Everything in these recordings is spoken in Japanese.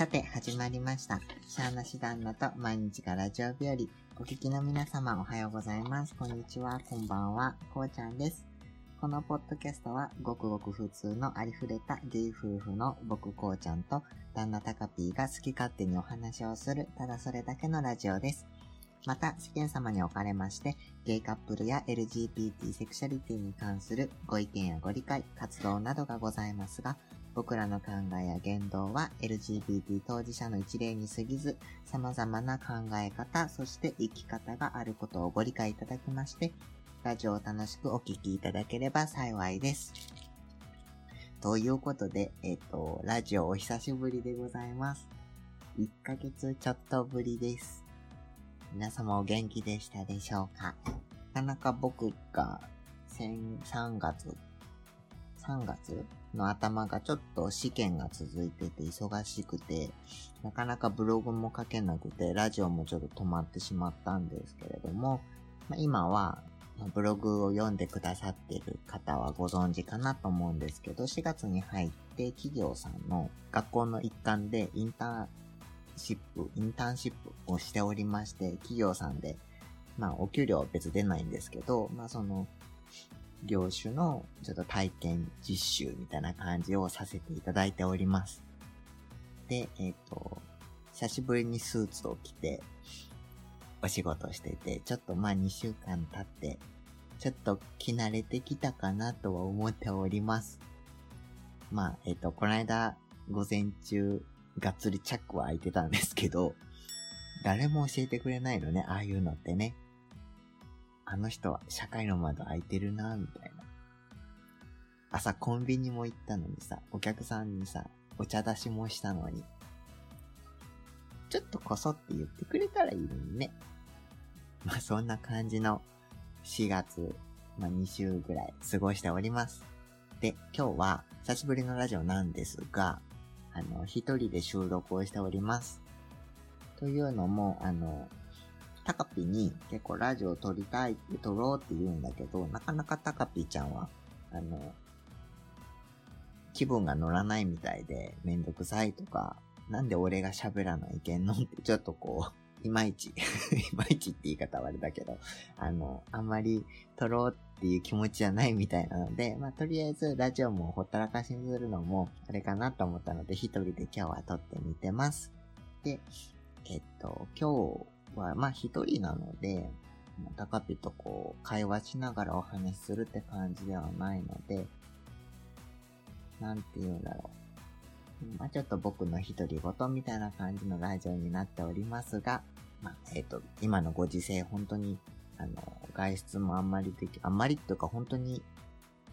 さて、始まりました。シャーナシダンナと毎日がラジオ日和。お聞きの皆様おはようございます。こんにちは、こんばんは、こうちゃんです。このポッドキャストは、ごくごく普通のありふれたゲイ夫婦の僕こうちゃんと旦那たかぴーが好き勝手にお話をする、ただそれだけのラジオです。また、世間様におかれまして、ゲイカップルや LGBT セクシャリティに関するご意見やご理解、活動などがございますが、僕らの考えや言動は LGBT 当事者の一例に過ぎず、様々な考え方、そして生き方があることをご理解いただきまして、ラジオを楽しくお聞きいただければ幸いです。ということで、えっ、と、ラジオお久しぶりでございます。1ヶ月ちょっとぶりです。皆様お元気でしたでしょうか？なかなか僕が先3月、3月の頭がちょっと試験が続いてて忙しくて、なかなかブログも書けなくて、ラジオもちょっと止まってしまったんですけれども、まあ、今はブログを読んでくださってる方はご存知かなと思うんですけど、4月に入って企業さんの学校の一環でインターンシップ、インターンシップをしておりまして、企業さんで、まあお給料は別出ないんですけど、まあその、業種のちょっと体験実習みたいな感じをさせていただいております。で、えっ、と、久しぶりにスーツを着て、お仕事してて、ちょっとまあ2週間経って、ちょっと着慣れてきたかなとは思っております。まあ、えっ、と、この間、午前中、がっつりチャックは開いてたんですけど、誰も教えてくれないのね、ああいうのってね。あの人は社会の窓開いてるな、みたいな。朝コンビニも行ったのにさ、お客さんにさ、お茶出しもしたのに、ちょっとこそって言ってくれたらいいのにね。まあそんな感じの4月、まあ2週ぐらい過ごしております。で、今日は久しぶりのラジオなんですが、あの、一人で収録をしております。というのも、あの、タカピに結構ラジオ撮りたいって撮ろうって言うんだけど、なかなかタカピちゃんは、あの、気分が乗らないみたいで、めんどくさいとか、なんで俺が喋らないけんの？っ てちょっとこう、いまいち、いまいちって言い方はあれだけど、あの、あんまり撮ろうっていう気持ちじゃないみたいなので、まあ、とりあえずラジオもほったらかしにするのも、あれかなと思ったので、一人で今日は撮ってみてます。で、えっと、今日は、まあ、一人なので、まあタカピとこう、会話しながらお話しするって感じではないので、なんて言うんだろう。まあ、ちょっと僕の独り言みたいな感じのラジオになっておりますが、まあ、えっ、と、今のご時世、本当に、あの、外出もあんまりでき、あんまりっていうか本当に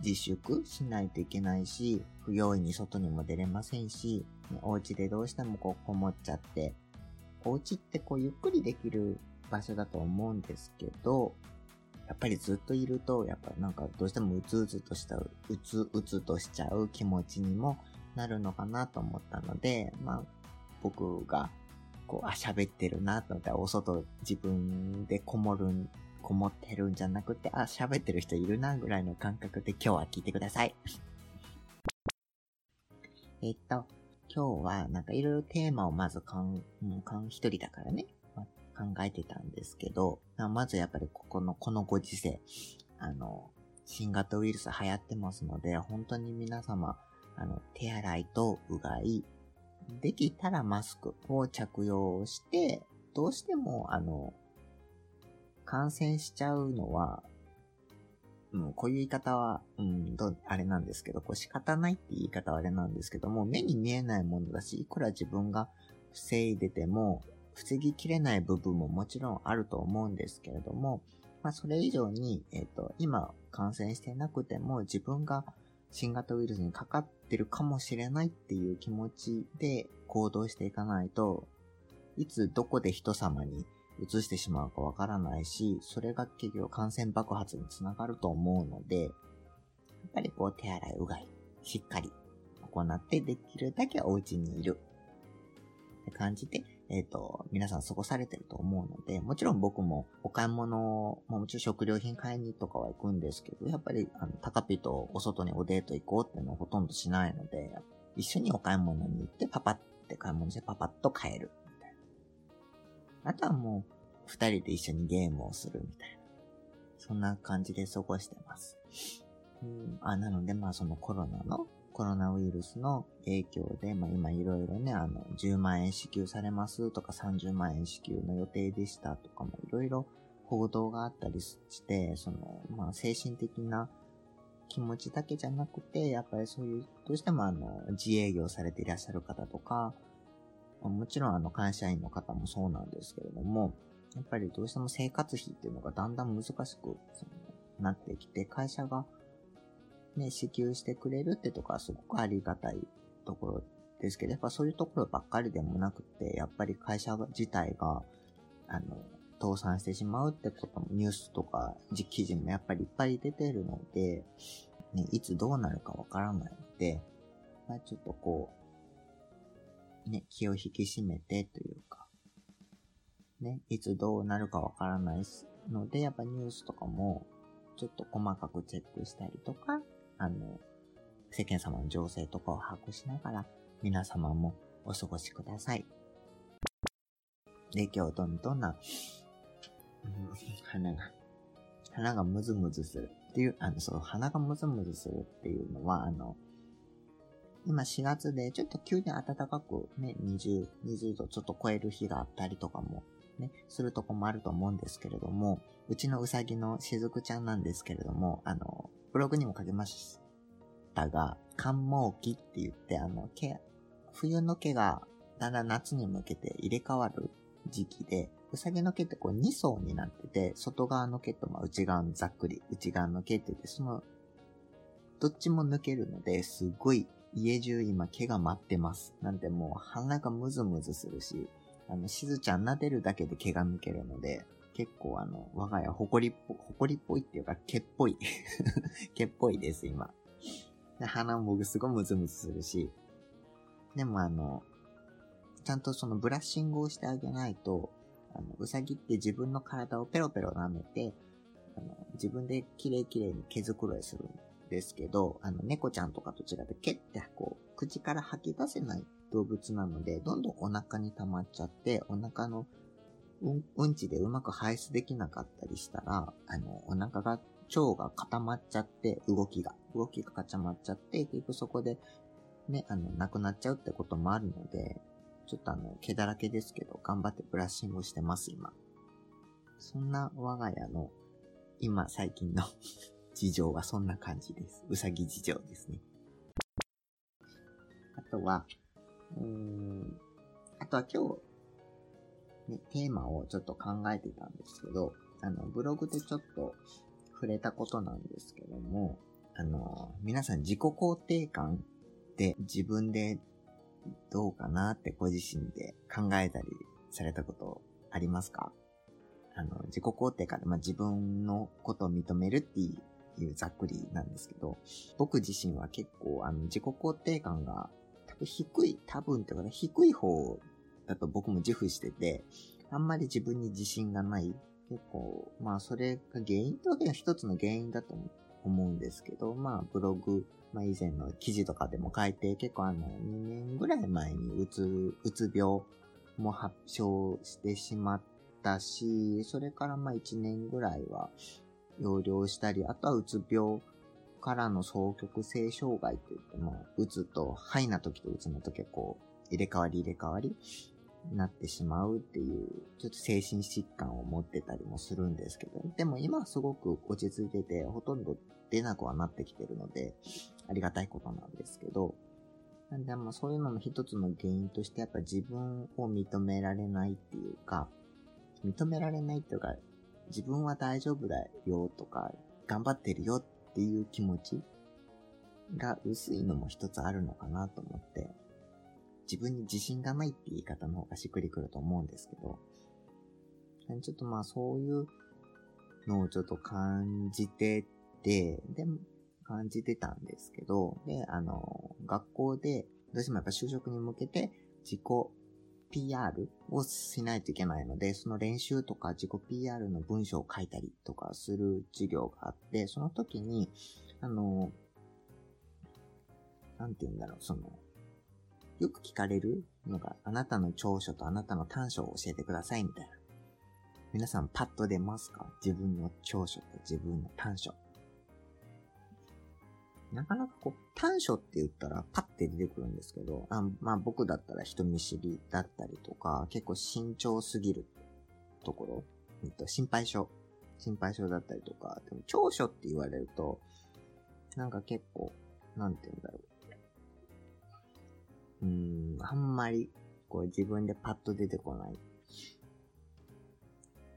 自粛しないといけないし、不用意に外にも出れませんし、お家でどうしてもこうこもっちゃって、お家ってこうゆっくりできる場所だと思うんですけど、やっぱりずっといると、やっぱなんかどうしてもうつうつとした、うつうつとしちゃう気持ちにもなるのかなと思ったので、まあ、僕が、こう、あ、喋ってるなと思ったら、お外自分でこもるん、こもってるんじゃなくて、あ、喋ってる人いるなぐらいの感覚で今日は聞いてください。えっと、今日はなんかいろいろテーマをまずかん、うんかん一人だからね、ま考えてたんですけど、ままずやっぱりここの、このご時世、あの、新型ウイルス流行ってますので、本当に皆様、あの、手洗いとうがい、できたらマスクを着用して、どうしても、あの、感染しちゃうのは、う、こういう言い方は、うん、どう、あれなんですけど、こう仕方ないって言い方はあれなんですけども、目に見えないものだし、いくら自分が防いでても、防ぎきれない部分ももちろんあると思うんですけれども、まあ、それ以上に、えっ、と、今感染してなくても自分が新型ウイルスにかかってるかもしれないっていう気持ちで行動していかないと、いつどこで人様に移してしまうかわからないし、それが結局感染爆発につながると思うので、やっぱりこう手洗い、うがい、しっかり行ってできるだけお家にいるって感じで、えっ、と、皆さん過ごされてると思うので、もちろん僕もお買い物、まあ、もちろん食料品買いにとかは行くんですけど、やっぱり、あの、タカピとお外におデート行こうっていうのをほとんどしないので、一緒にお買い物に行ってパパって買い物してパパッと帰る。あとはもう、二人で一緒にゲームをするみたいな。そんな感じで過ごしてます。うん、あ、なので、まあそのコロナの、コロナウイルスの影響で、まあ今いろいろね、あの、10万円支給されますとか30万円支給の予定でしたとかもいろいろ報道があったりして、その、まあ精神的な気持ちだけじゃなくて、やっぱりそういう、どうしてもあの、自営業されていらっしゃる方とか、もちろんあの、会社員の方もそうなんですけれども、やっぱりどうしても生活費っていうのがだんだん難しくなってきて、会社がね、支給してくれるってとこはすごくありがたいところですけど、やっぱそういうところばっかりでもなくて、やっぱり会社自体が、あの、倒産してしまうってこともニュースとか記事もやっぱりいっぱい出てるので、ね、いつどうなるかわからないので、まあ、ちょっとこう、ね、気を引き締めてというか、ね、いつどうなるかわからないので、やっぱニュースとかも、ちょっと細かくチェックしたりとか、あの、世間様の情勢とかを把握しながら、皆様もお過ごしください。で、今日どんどんな、うん、鼻が、鼻がムズムズするっていう、あの、そう、鼻がムズムズするっていうのは、あの、今4月でちょっと急に暖かくね、20、20度ちょっと超える日があったりとかもね、するとこもあると思うんですけれども、うちのうさぎのしずくちゃんなんですけれども、あの、ブログにも書きましたが、寒毛期って言って、あの、毛、冬の毛がだんだん夏に向けて入れ替わる時期で、うさぎの毛ってこう2層になってて、外側の毛とま内側のざっくり、内側の毛って言って、その、どっちも抜けるので、すごい家中今毛が舞ってます。なんでもう鼻がムズムズするし、あの、しずちゃん撫でるだけで毛が抜けるので、結構あの、我が家ほこりっぽ、ほこりっぽいっていうか毛っぽい 毛っぽいです、今。で、鼻も僕すごいムズムズするし、でもあの、ちゃんとそのブラッシングをしてあげないと、あの、うさぎって自分の体をペロペロ舐めて、あの、自分で綺麗綺麗に毛づくろいするんですけど、あの、猫ちゃんとかと違って、毛ってこう、口から吐き出せない動物なので、どんどんお腹に溜まっちゃって、お腹のうん、うんちでうまく排出できなかったりしたら、あの、お腹が、腸が固まっちゃって、動きが、動きが固まっちゃって、結局そこで、ね、あの、なくなっちゃうってこともあるので、ちょっとあの、毛だらけですけど、頑張ってブラッシングしてます、今。そんな我が家の、今、最近の事情はそんな感じです。うさぎ事情ですね。あとは、うーん、あとは今日、ね、テーマをちょっと考えてたんですけど、あの、ブログでちょっと触れたことなんですけども、あの、皆さん自己肯定感って自分でどうかなってご自身で考えたりされたことありますか？あの、自己肯定感で、まあ、自分のことを認めるっていうていうざっくりなんですけど、僕自身は結構あの自己肯定感が多分低い、多分っていうか低い方だと僕も自負してて、あんまり自分に自信がない。結構、まあそれが原因とは一つの原因だと思うんですけど、まあブログ、まあ以前の記事とかでも書いて、結構あの2年ぐらい前にうつ、うつ病も発症してしまったし、それからまあ1年ぐらいは療養したり、あとはうつ病からの双極性障害といっても、うつと、肺な時とうつの時はこう、入れ替わり入れ替わりになってしまうっていう、ちょっと精神疾患を持ってたりもするんですけど、でも今すごく落ち着いてて、ほとんど出なくはなってきてるので、ありがたいことなんですけど、なんで、まあそういうのの一つの原因として、やっぱ自分を認められないっていうか、認められないっていうか、自分は大丈夫だよとか、頑張ってるよっていう気持ちが薄いのも一つあるのかなと思って、自分に自信がないって言い方の方がしっくりくると思うんですけど、ちょっとまあそういうのをちょっと感じてて、で、感じてたんですけど、で、あの、学校でどうしてもやっぱ就職に向けて自己 PR をしないといけないので、その練習とか自己 PR の文章を書いたりとかする授業があって、その時に、あの、なんて言うんだろう、その、よく聞かれるのが、あなたの長所とあなたの短所を教えてくださいみたいな。皆さんパッと出ますか？自分の長所と自分の短所。なかなかこう、短所って言ったらパッて出てくるんですけど、あまあ僕だったら人見知りだったりとか、結構慎重すぎるところ、えっと、心配性。心配性だったりとか、でも長所って言われると、なんか結構、なんて言うんだろう。うーん、あんまり、こう自分でパッと出てこない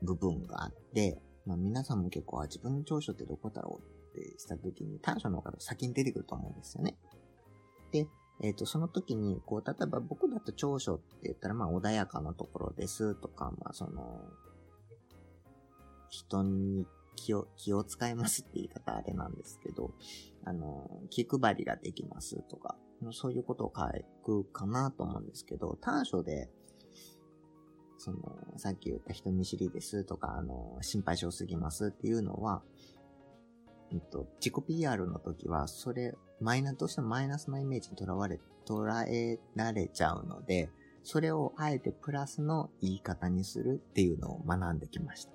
部分があって、まあ皆さんも結構、あ、自分の長所ってどこだろうってした時に短所の方が先に出てくると思うんですよね。で、えっ、ー、と、その時に、こう、例えば僕だと長所って言ったら、まあ穏やかなところですとか、まあその、人に気を、気を使いますって言い方あれなんですけど、あの、気配りができますとか、そういうことを書くかなと思うんですけど、短所で、その、さっき言った人見知りですとか、あの、心配性すぎますっていうのは、えっと、自己 PR の時は、それ、マイナス、どうしてもマイナスのイメージにとらわれ、捉えられちゃうので、それをあえてプラスの言い方にするっていうのを学んできました。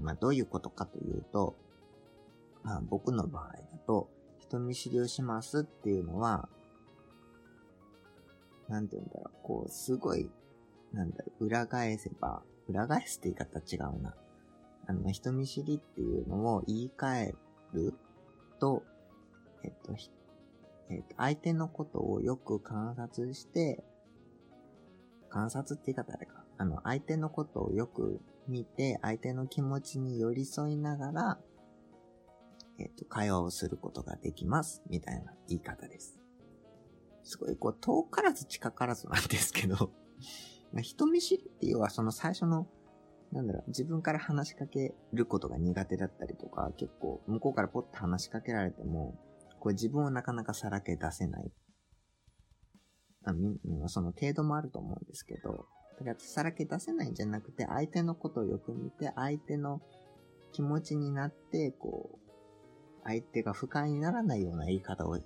まあ、どういうことかというと、まあ、僕の場合だと、人見知りをしますっていうのは、なんて言うんだろう、こう、すごい、なんだろう、裏返せば、裏返すって言い方違うな。あの、人見知りっていうのを言い換えると、えっと、えっと、相手のことをよく観察して、観察って言い方あれか。あの、相手のことをよく見て、相手の気持ちに寄り添いながら、えっ、と、会話をすることができます。みたいな言い方です。すごい、こう、遠からず近からずなんですけど人見知りっていうのはその最初の、なんだろう、自分から話しかけることが苦手だったりとか、結構、向こうからポッと話しかけられても、こう自分をなかなかさらけ出せない。あみその程度もあると思うんですけど、だからさらけ出せないんじゃなくて、相手のことをよく見て、相手の気持ちになって、こう、相手が不快にならないような言い方を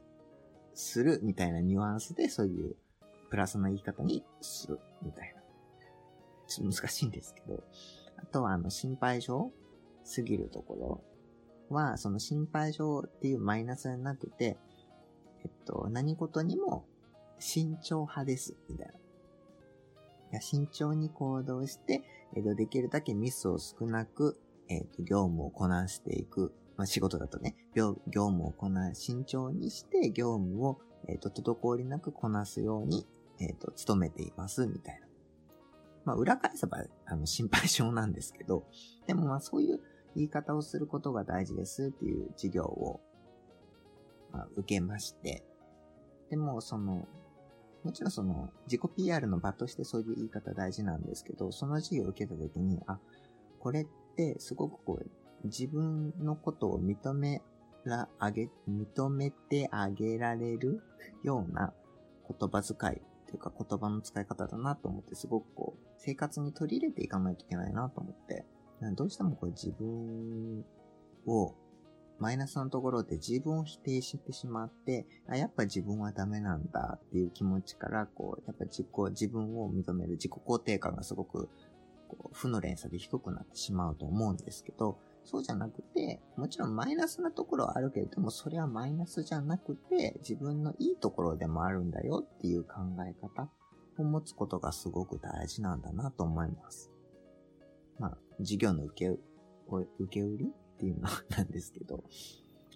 するみたいなニュアンスで、そういうプラスの言い方にするみたいな。ちょっと難しいんですけど。あとは、あの、心配性すぎるところは、その心配性っていうマイナスじゃなくて、えっと、何事にも慎重派です、みたいな。慎重に行動して、えっ、と、できるだけミスを少なく、えっ、と、業務をこなしていく。まあ、仕事だとね、業務をこな、慎重にして業務を、えっ、と、滞りなくこなすように、えっ、と、努めています、みたいな。まあ、裏返せば、あの、心配性なんですけど、でもまあ、そういう言い方をすることが大事ですっていう授業を、まあ、受けまして、でも、その、もちろんその、自己 PR の場としてそういう言い方大事なんですけど、その授業を受けた時に、あ、これってすごくこう、自分のことを認めら、あげ、認めてあげられるような言葉遣いというか言葉の使い方だなと思って、すごくこう、生活に取り入れていかないといけないなと思って、どうしてもこう自分をマイナスのところで自分を否定してしまって、あ、やっぱ自分はダメなんだっていう気持ちから、こう、やっぱ自己、自分を認める自己肯定感がすごく、こう、負の連鎖で低くなってしまうと思うんですけど、そうじゃなくて、もちろんマイナスなところはあるけれども、それはマイナスじゃなくて、自分のいいところでもあるんだよっていう考え方を持つことがすごく大事なんだなと思います。まあ、授業の受け、受け売りっていうのなんですけど、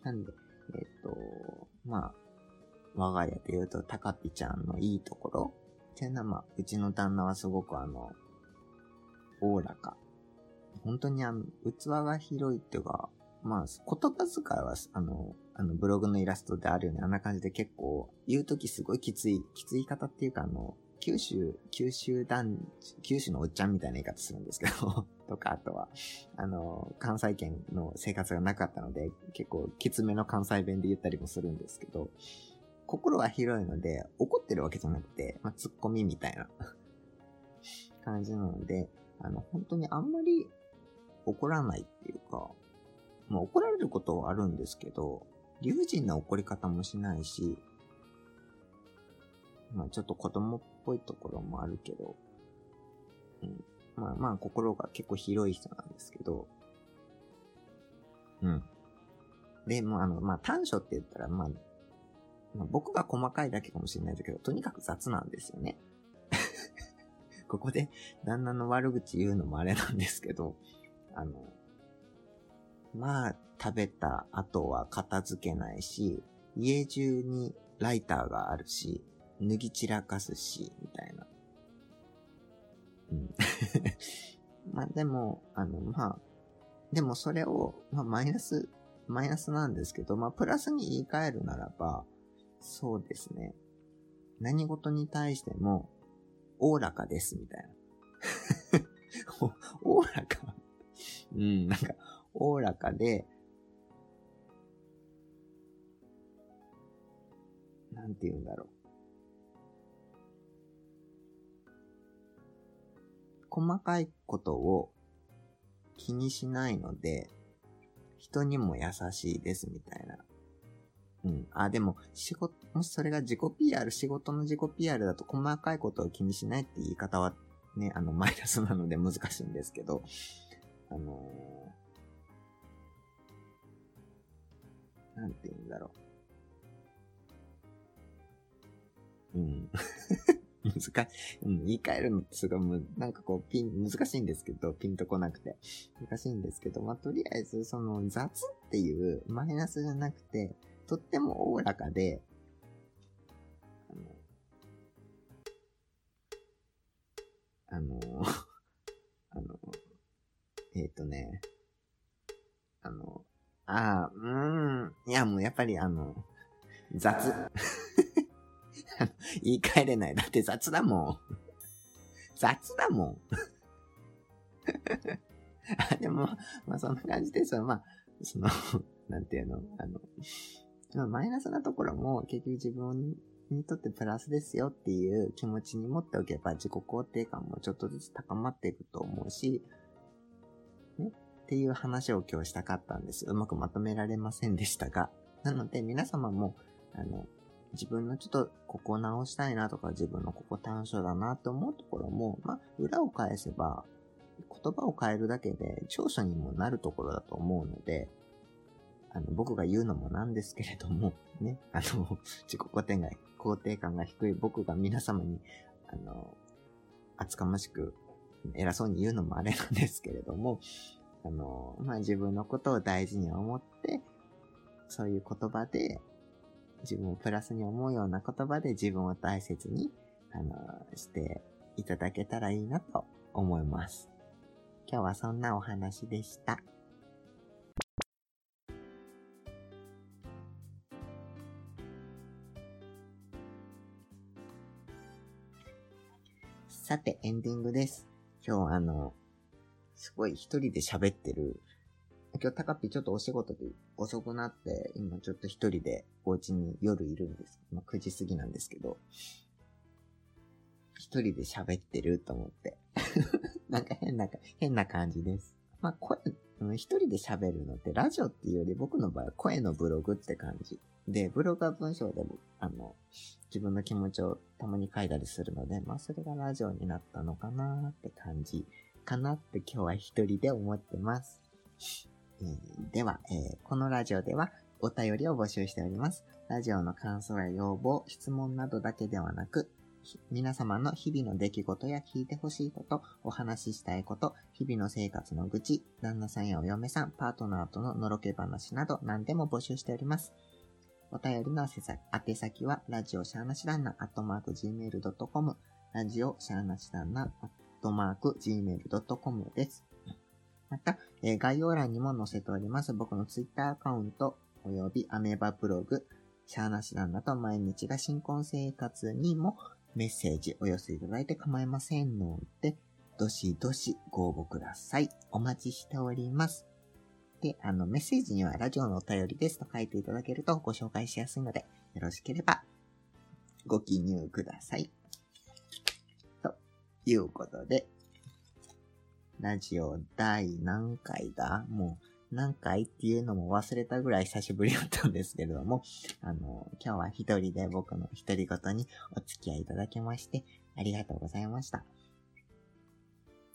なんで、えっ、と、まあ、我が家で言うと、たかぴちゃんのいいところっていうのは、まあ、うちの旦那はすごくあの、おおらか。本当にあの、器が広いっていうか、まあ、言葉遣いは、あの、あの、ブログのイラストであるように、あんな感じで結構、言うときすごいきつい、きつい方っていうか、あの、九州、九州男、九州のおっちゃんみたいな言い方するんですけど とか、あとは、あの、関西圏の生活がなかったので、結構きつめの関西弁で言ったりもするんですけど、心は広いので、怒ってるわけじゃなくて、まあ、ツッコミみたいな 感じなので、あの、本当にあんまり怒らないっていうか、まあ、怒られることはあるんですけど、理不尽な怒り方もしないし、まあちょっと子供っぽいところもあるけど、うん。まあまあ心が結構広い人なんですけど、うん。で、もあの、まあ短所って言ったら、まあ、まあ、僕が細かいだけかもしれないですけど、とにかく雑なんですよね。ここで旦那の悪口言うのもあれなんですけど、あの、まあ、食べた後は片付けないし、家中にライターがあるし、脱ぎ散らかすし、みたいな。うん。まあでも、あの、まあ、でもそれを、まあマイナス、マイナスなんですけど、まあプラスに言い換えるならば、そうですね。何事に対しても、おおらかです、みたいな。おおらかうん、なんか、おおらかで、なんて言うんだろう。細かいことを気にしないので、人にも優しいですみたいな。うん。あ、でも、仕事、もしそれが自己 PR、仕事の自己 PR だと細かいことを気にしないって言い方はね、あの、マイナスなので難しいんですけど、あのー、なんて言うんだろう。うん。難しい、うん、言い換えるのってすごいむ、なんかこう、ピン、難しいんですけど、ピンとこなくて。難しいんですけど、まあ、とりあえず、その、雑っていうマイナスじゃなくて、とってもおおらかで、あの、あの、えっ、ー、とね、あの、ああ、うーん、いやもうやっぱりあの、雑。言い換えれない。だって雑だもん。雑だもん。あでも、まあそんな感じですよ。まあ、その、なんていうの、あの、マイナスなところも結局自分にとってプラスですよっていう気持ちに持っておけば自己肯定感もちょっとずつ高まっていくと思うし、っていう話を今日したかったんです。うまくまとめられませんでしたが。なので皆様も、あの、自分のちょっとここ直したいなとか自分のここ短所だなって思うところも、まあ、裏を返せば、言葉を変えるだけで長所にもなるところだと思うので、あの、僕が言うのもなんですけれども、ね、あの、自己肯定感、肯定感が低い僕が皆様に、あの、厚かましく偉そうに言うのもあれなんですけれども、あの、まあ、自分のことを大事に思って、そういう言葉で自分をプラスに思うような言葉で自分を大切に、あの、していただけたらいいなと思います。今日はそんなお話でした。さて、エンディングです。今日あの、すごい一人で喋ってる今日タカピちょっとお仕事で遅くなって、今ちょっと一人でお家に夜いるんです。まあ、9時過ぎなんですけど、一人で喋ってると思って。なんか変な、変な感じです。まあ、声、一人で喋るのってラジオっていうより僕の場合は声のブログって感じ。で、ブログは文章でも、あの、自分の気持ちをたまに書いたりするので、まあそれがラジオになったのかなって感じかなって今日は一人で思ってます。えー、では、えー、このラジオではお便りを募集しております。ラジオの感想や要望、質問などだけではなく、皆様の日々の出来事や聞いてほしいこと、お話ししたいこと、日々の生活の愚痴、旦那さんやお嫁さん、パートナーとののろけ話など何でも募集しております。お便りの宛先は、ラジオシャーナシランナ、アットマーク gmail.com、ラジオシャーナシランナ、トマーク gmail.com です。また、えー、概要欄にも載せております僕の Twitter アカウント、およびアメーバブログ、シャーナシダンだと毎日が新婚生活にもメッセージお寄せいただいて構いませんので、どしどしご応募ください。お待ちしております。で、あの、メッセージにはラジオのお便りですと書いていただけるとご紹介しやすいので、よろしければご記入ください。いうことで、ラジオ第何回だ？もう何回っていうのも忘れたぐらい久しぶりだったんですけれども、あの、今日は一人で僕の一人ごとにお付き合いいただきまして、ありがとうございました。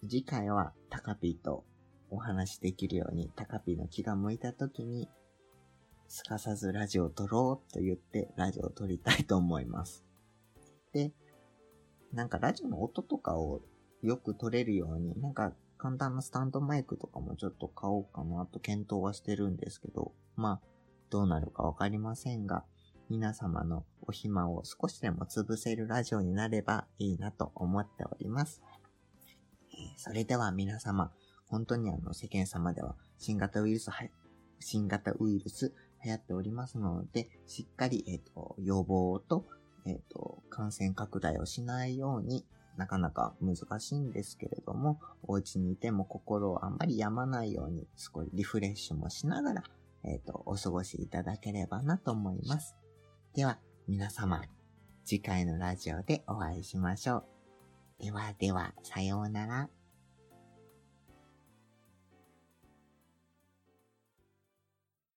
次回はタカピーとお話しできるように、タカピーの気が向いた時に、すかさずラジオを撮ろうと言ってラジオを撮りたいと思います。で、なんかラジオの音とかをよく撮れるように、なんか簡単なスタンドマイクとかもちょっと買おうかなと検討はしてるんですけど、まあ、どうなるかわかりませんが、皆様のお暇を少しでも潰せるラジオになればいいなと思っております。それでは皆様、本当にあの世間様では新型ウイルスは、新型ウイルス流行っておりますので、しっかり、えっ、と、予防と、えっ、ー、と、感染拡大をしないように、なかなか難しいんですけれども、お家にいても心をあんまり病まないように、すごいリフレッシュもしながら、えっ、ー、と、お過ごしいただければなと思います。では、皆様、次回のラジオでお会いしましょう。ではでは、さようなら。